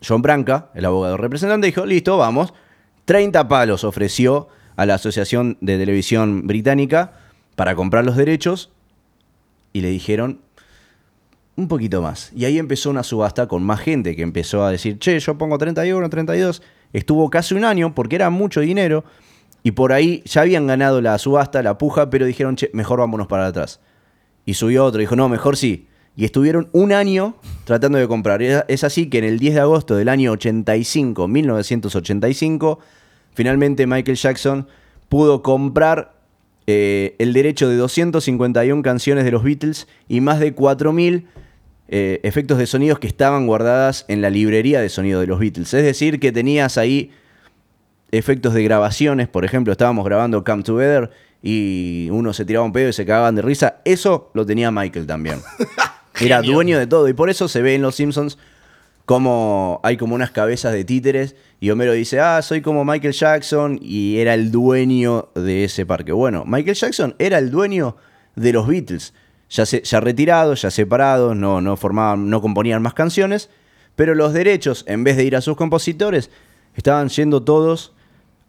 John Branca, el abogado representante, dijo, listo, vamos. 30 palos ofreció a la Asociación de Televisión Británica para comprar los derechos y le dijeron, un poquito más. Y ahí empezó una subasta con más gente que empezó a decir, che, yo pongo 31, 32. Estuvo casi un año porque era mucho dinero. Y por ahí ya habían ganado la subasta, la puja, pero dijeron, che, mejor vámonos para atrás. Y subió otro, dijo, no, mejor sí. Y estuvieron un año tratando de comprar. Es así que en el 10 de agosto del año 85, 1985, finalmente Michael Jackson pudo comprar eh, el derecho de 251 canciones de los Beatles y más de 4.000 eh, efectos de sonidos que estaban guardadas en la librería de sonido de los Beatles. Es decir, que tenías ahí efectos de grabaciones, por ejemplo, estábamos grabando Come Together y uno se tiraba un pedo y se cagaban de risa. Eso lo tenía Michael también. [LAUGHS] Era dueño de todo y por eso se ve en Los Simpsons como hay como unas cabezas de títeres y Homero dice, ah, soy como Michael Jackson y era el dueño de ese parque. Bueno, Michael Jackson era el dueño de los Beatles, ya, se, ya retirados, ya separados, no, no, formaban, no componían más canciones, pero los derechos, en vez de ir a sus compositores, estaban yendo todos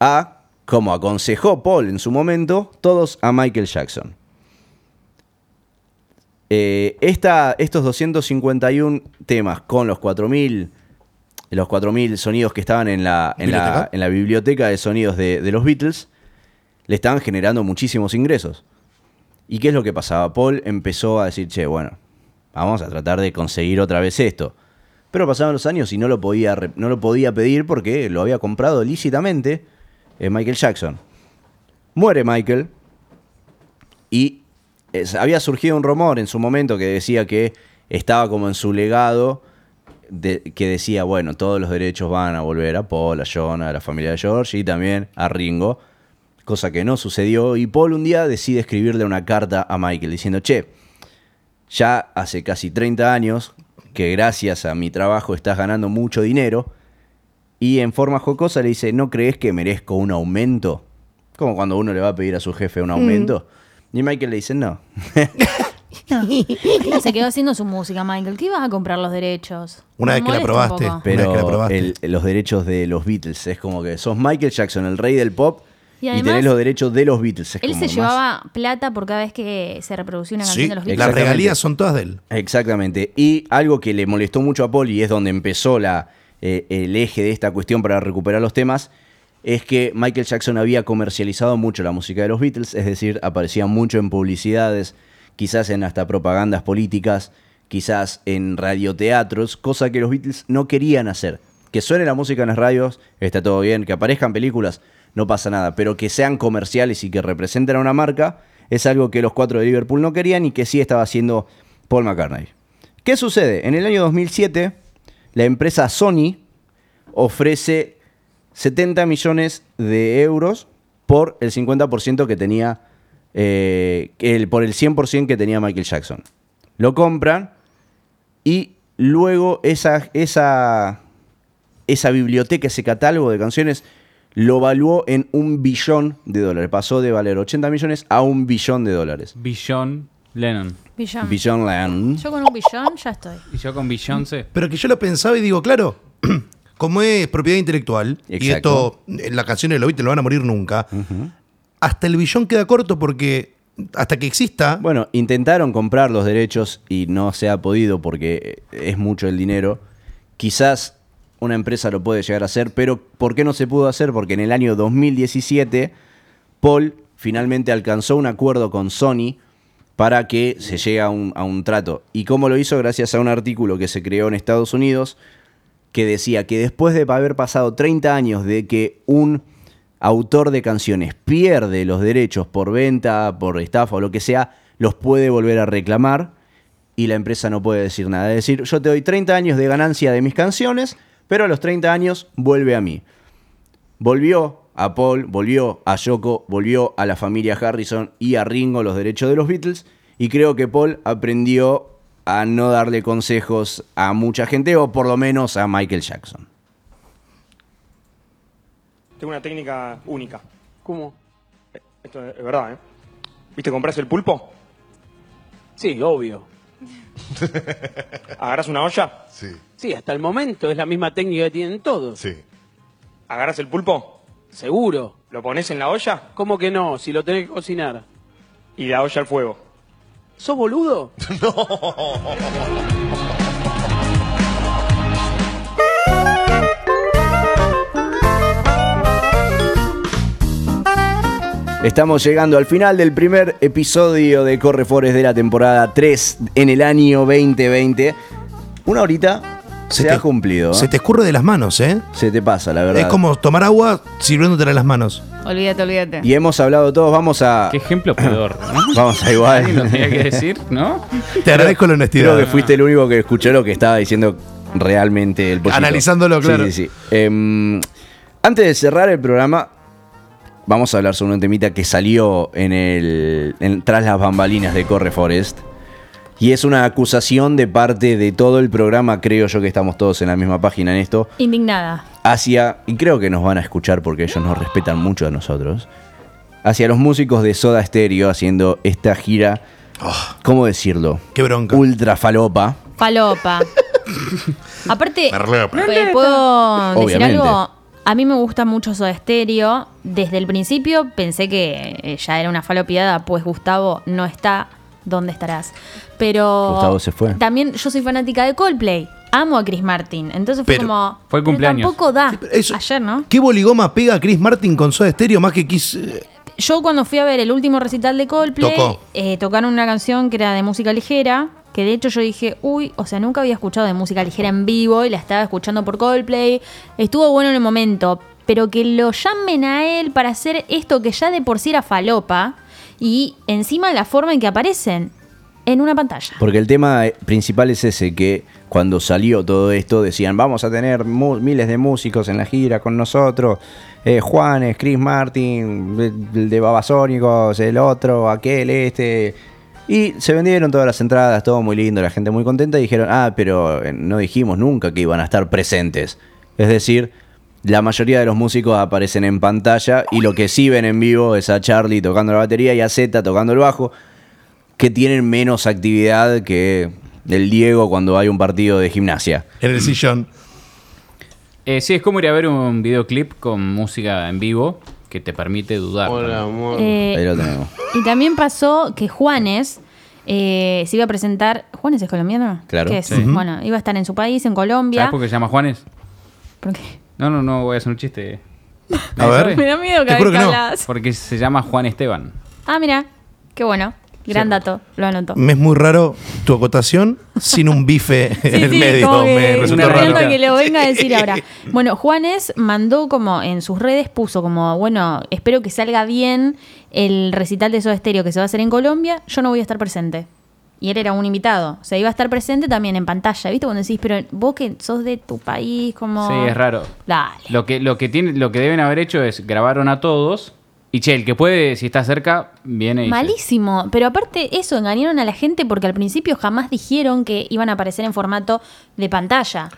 a, como aconsejó Paul en su momento, todos a Michael Jackson. Eh, esta- estos 251 temas con los 4000 los 4000 sonidos que estaban en la, en la, ¿Biblioteca? en la biblioteca de sonidos de, de los Beatles le estaban generando muchísimos ingresos. ¿Y qué es lo que pasaba? Paul empezó a decir, che, bueno, vamos a tratar de conseguir otra vez esto. Pero pasaban los años y no lo podía, no lo podía pedir porque lo había comprado lícitamente eh, Michael Jackson. Muere Michael y es- había surgido un rumor en su momento que decía que estaba como en su legado, de- que decía, bueno, todos los derechos van a volver a Paul, a John, a la familia de George y también a Ringo, cosa que no sucedió. Y Paul un día decide escribirle una carta a Michael diciendo, che, ya hace casi 30 años que gracias a mi trabajo estás ganando mucho dinero. Y en forma jocosa le dice, ¿no crees que merezco un aumento? Como cuando uno le va a pedir a su jefe un aumento. Y Michael le dice, no. Se quedó haciendo su música, Michael. ¿Qué ibas a comprar los derechos? Una vez que la un probaste. poco. Una vez que la Pero probaste. el- los derechos de los Beatles es como que sos Michael Jackson, el rey del pop, Y y, además, tenés los derechos de los Beatles. Es Él como se más- llevaba plata por cada vez que se reproducía una canción Sí, de los las Beatles. regalías son todas de él. Exactamente. Y algo que le molestó mucho a Paul y es donde empezó la, eh, el eje de esta cuestión para recuperar los temas, es que Michael Jackson había comercializado mucho la música de los Beatles, es decir, aparecía mucho en publicidades, quizás en hasta propagandas políticas, quizás en radioteatros, cosa que los Beatles no querían hacer. Que suene la música en las radios, está todo bien, que aparezcan películas, no pasa nada, pero que sean comerciales y que representen a una marca, es algo que los cuatro de Liverpool no querían y que sí estaba haciendo Paul McCartney. ¿Qué sucede? En el año 2007, la empresa Sony ofrece 70 millones de euros por el 50% que tenía, eh, el, por el 100% que tenía Michael Jackson. Lo compran y luego esa, esa, esa biblioteca, ese catálogo de canciones, lo valuó en un billón de dólares. Pasó de valer 80 millones a un billón de dólares. Billón Lennon. Billón. Billón Land. Yo con un billón ya estoy. Y yo con Beyoncé. Pero que yo lo pensaba y digo, claro, [CLEARS THROAT] como es propiedad intelectual, y esto, en las canciones de los Beatles no van a morir nunca, hasta el billón queda corto porque hasta que exista. Bueno, intentaron comprar los derechos y no se ha podido porque es mucho el dinero. Quizás una empresa lo puede llegar a hacer, pero ¿por qué no se pudo hacer? Porque en el año 2017 Paul finalmente alcanzó un acuerdo con Sony para que se llegue a un, a un trato. ¿Y cómo lo hizo? Gracias a un artículo que se creó en Estados Unidos que decía que después de haber pasado 30 años de que un autor de canciones pierde los derechos por venta, por estafa o lo que sea, los puede volver a reclamar y la empresa no puede decir nada. Es decir, yo te doy 30 años de ganancia de mis canciones, pero a los 30 años vuelve a mí. Volvió a Paul, volvió a Yoko, volvió a la familia Harrison y a Ringo los derechos de los Beatles y creo que Paul aprendió a no darle consejos a mucha gente o por lo menos a Michael Jackson. Tengo una técnica única. ¿Cómo? Esto es verdad, ¿eh? ¿Viste compras el pulpo? Sí, obvio. ¿Agarras una olla? Sí. Sí, hasta el momento es la misma técnica que tienen todos. Sí. ¿Agarras el pulpo? Seguro. ¿Lo pones en la olla? ¿Cómo que no? Si lo tenés que cocinar. Y la olla al fuego. ¿Sos boludo? [LAUGHS] no. Estamos llegando al final del primer episodio de Correfores de la temporada 3 en el año 2020. Una horita se, ha cumplido. Se te escurre de las manos, ¿eh? Se te pasa, la verdad. Es como tomar agua sirviéndotela en las manos. Olvídate, olvídate. Y hemos hablado todos, vamos a. Qué ejemplo [CLEARS THROAT] peor, ¿no? Vamos a igual. Lo tenía que decir, ¿no? Te agradezco la honestidad. Creo que fuiste el único que escuchó lo que estaba diciendo realmente el pollito. Analizándolo, Sí, claro. Sí, sí. Em, antes de cerrar el programa, vamos a hablar sobre un temita que salió en el en- tras las bambalinas de Corre Forest. Y es una acusación de parte de todo el programa, creo yo que estamos todos en la misma página en esto, Indignada. hacia, y creo que nos van a escuchar porque ellos nos respetan mucho a nosotros, hacia los músicos de Soda Stereo haciendo esta gira, ¿cómo decirlo? Qué bronca. Ultra falopa. Falopa. [LAUGHS] Aparte, eh, ¿puedo decir algo? A mí me gusta mucho Soda Stereo. Desde el principio pensé que eh, ya era una falopiada, pues Gustavo no está. ¿Dónde estarás? Pero Gustavo se fue. también yo soy fanática de Coldplay. Amo a Chris Martin. Entonces fue Pero- como. Fue el pero cumpleaños. Tampoco da. eso- Ayer, ¿no? ¿Qué boligoma pega Chris Martin con Soda Stereo más que Kiss? Yo cuando fui a ver el último recital de Coldplay, Tocó. eh, tocaron una canción que era de música ligera, que de hecho yo dije, uy, o sea, nunca había escuchado de música ligera en vivo y la estaba escuchando por Coldplay. Estuvo bueno en el momento, pero que lo llamen a él para hacer esto que ya de por sí era falopa y encima la forma en que aparecen en una pantalla. Porque el tema eh, principal es ese, que cuando salió todo esto decían, vamos a tener miles de músicos en la gira con nosotros, eh, Juanes, Chris Martin, el de Babasónicos, el otro, aquel, este... Y se vendieron todas las entradas, todo muy lindo, la gente muy contenta y dijeron, ah, pero eh, no dijimos nunca que iban a estar presentes. Es decir, la mayoría de los músicos aparecen en pantalla y lo que sí ven en vivo es a Charlie tocando la batería y a Z tocando el bajo que tienen menos actividad que el Diego cuando hay un partido de gimnasia. En el sillón. Eh, sí, es como ir a ver un videoclip con música en vivo que te permite dudar. Hola, amor. Eh, Ahí lo tenemos. Y también pasó que Juanes eh, se iba a presentar. ¿Juanes es colombiano? Claro. ¿Qué es? Sí. Bueno, iba a estar en su país, en Colombia. ¿Sabes por qué se llama Juanes? ¿Por qué? No, no, no, voy a hacer un chiste. A ver. Me da miedo cada vez que hablas. Porque se llama Juan Esteban. Ah, mira, qué bueno. Gran dato, lo anoto. Me es muy raro tu acotación sin un bife [LAUGHS] en el Sí, medio. como que Me resulta me raro. encanta que lo venga a decir ahora. Bueno, Juanes mandó como en sus redes, puso como, bueno, espero que salga bien el recital de Soda Stereo que se va a hacer en Colombia, yo no voy a estar presente. Y él era un invitado. O sea, iba a estar presente también en pantalla, ¿viste? Cuando decís, pero vos que sos de tu país, como... Sí, es raro. Dale. Lo que, lo que tiene, lo que deben haber hecho es grabaron a todos. Y che, el que puede, si está cerca, viene y. Malísimo. Pero aparte eso, engañaron a la gente porque al principio jamás dijeron que iban a aparecer en formato de pantalla.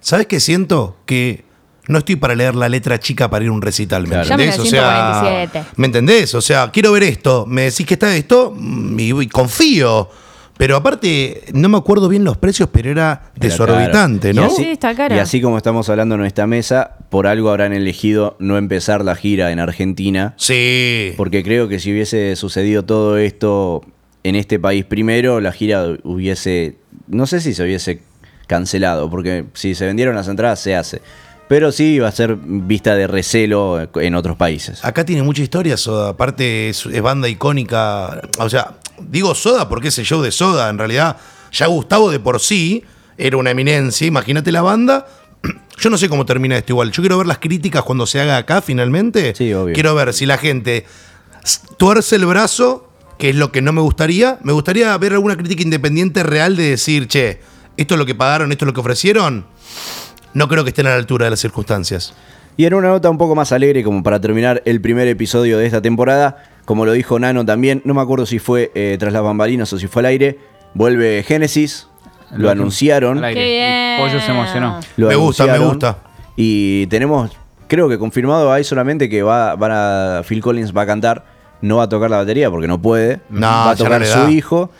¿Sabes qué siento? Que no estoy para leer la letra chica para ir a un recital. ¿Me Claro. Entendés? O sea, 147. ¿me entendés? O sea, quiero ver esto. Me decís que está esto mm, y, y confío. Pero aparte, no me acuerdo bien los precios, pero era Era desorbitante, caro. ¿no? Y así, Sí, está caro. y así como estamos hablando en esta mesa, por algo habrán elegido no empezar la gira en Argentina. Sí. Porque creo que si hubiese sucedido todo esto en este país primero, la gira hubiese, no sé si se hubiese cancelado, porque si se vendieron las entradas se hace. Pero sí iba a ser vista de recelo en otros países. Acá tiene mucha historia Soda. Aparte es, es banda icónica. O sea, digo Soda porque es el show de Soda. En realidad, ya Gustavo de por sí era una eminencia. Imagínate la banda. [CLEARS THROAT] Yo no sé cómo termina esto igual. Yo quiero ver las críticas cuando se haga acá finalmente. Sí, obvio. Quiero ver si la gente tuerce el brazo, que es lo que no me gustaría. Me gustaría ver alguna crítica independiente real de decir, che, esto es lo que pagaron, esto es lo que ofrecieron. No creo que estén a la altura de las circunstancias. Y en una nota un poco más alegre, como para terminar el primer episodio de esta temporada, como lo dijo Nano también, no me acuerdo si fue eh, tras las bambalinas o si fue al aire, vuelve Génesis, lo, Lo- anunciaron. al aire. Pollo se emocionó. Lo Me gusta, me gusta. Y tenemos, creo que confirmado ahí solamente que va, van a, Phil Collins va a cantar, no va a tocar la batería porque no puede, No, va a tocar su hijo.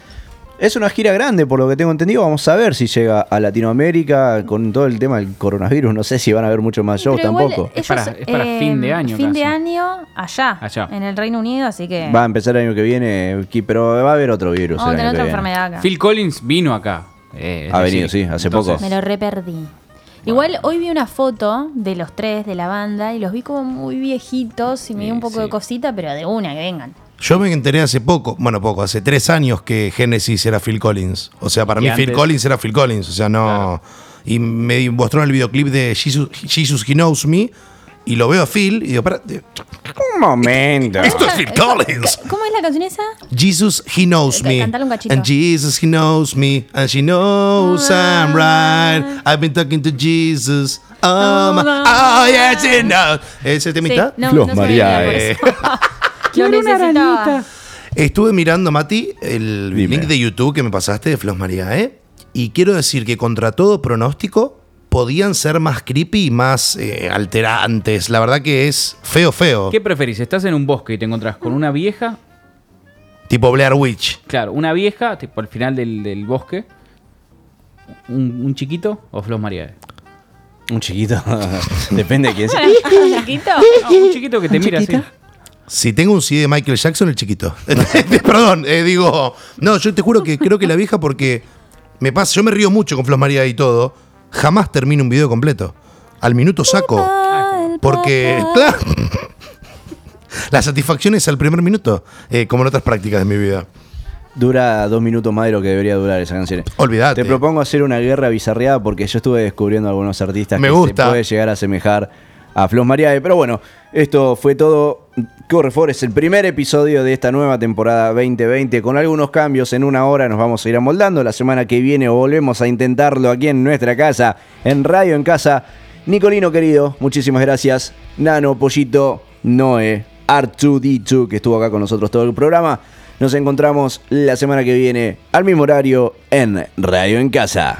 Es una gira grande, por lo que tengo entendido. Vamos a ver si llega a Latinoamérica con todo el tema del coronavirus. No sé si van a haber muchos más shows Pero tampoco. Es para- ellos, es para eh, fin de año Fin de año allá, Allá. en el Reino Unido, así que Va a empezar el año que viene, pero va a haber otro virus. vamos a tener otra enfermedad acá. Phil Collins vino acá. eh, Ha decir, venido, sí, hace entonces, poco. Me lo re perdí. Igual hoy vi una foto de los tres de la banda y los vi como muy viejitos y me dio un poco de cosita, pero de una, que vengan. Yo me enteré hace poco, bueno, poco, hace tres años que Genesis era Phil Collins. O sea, para Y mí Phil Collins era Phil Collins. O sea, no. Y me mostró el videoclip de Jesus, Jesus He Knows Me. Y lo veo a Phil y digo, para. Un momento. [LAUGHS] Esto es Phil Collins. ¿Cómo es la canción esa? Jesus, he knows Eh, me. un cachito. And Jesus, he knows me. And she knows I'm right. I've been talking to Jesus. Oh, my- oh yes, he knows. ¿Ese temita? Sí, no, Flos no María, Eh, Quiero una necesitaba. arañita. Estuve mirando, Mati, el Dime. link de YouTube que me pasaste de Flos María, ¿eh? Y quiero decir que contra todo pronóstico podían ser más creepy y más eh, alterantes. La verdad que es feo, feo. ¿Qué preferís? ¿Estás en un bosque y te encontrás con una vieja? Tipo Blair Witch. Claro, una vieja, tipo al final del, del bosque. Un, un chiquito o Flos María. Un chiquito. [LAUGHS] Depende de quién sea. [LAUGHS] ¿Chiquito? No, un chiquito que te mira así. Si tengo un CD de Michael Jackson, el chiquito. [LAUGHS] Perdón, eh, digo. No, yo te juro que creo que la vieja, porque me pasa, yo me río mucho con Flos María y todo. Jamás termino un video completo. Al minuto saco. Porque. [LAUGHS] claro, la satisfacción es al primer minuto, eh, como en otras prácticas de mi vida. Dura dos minutos más de lo que debería durar esa canción. Olvídate. Te propongo hacer una guerra bizarreada porque yo estuve descubriendo algunos artistas Me que gusta. se puede llegar a asemejar a Flos Mariae. Pero bueno, esto fue todo. Corre Forest, el primer episodio de esta nueva temporada 2020 con algunos cambios. En una hora nos vamos a ir amoldando. La semana que viene volvemos a intentarlo aquí en nuestra casa, en Radio en Casa. Nicolino querido, muchísimas gracias. Nano, Pollito, Noé, R2D2 que estuvo acá con nosotros todo el programa. Nos encontramos la semana que viene al mismo horario en Radio en Casa.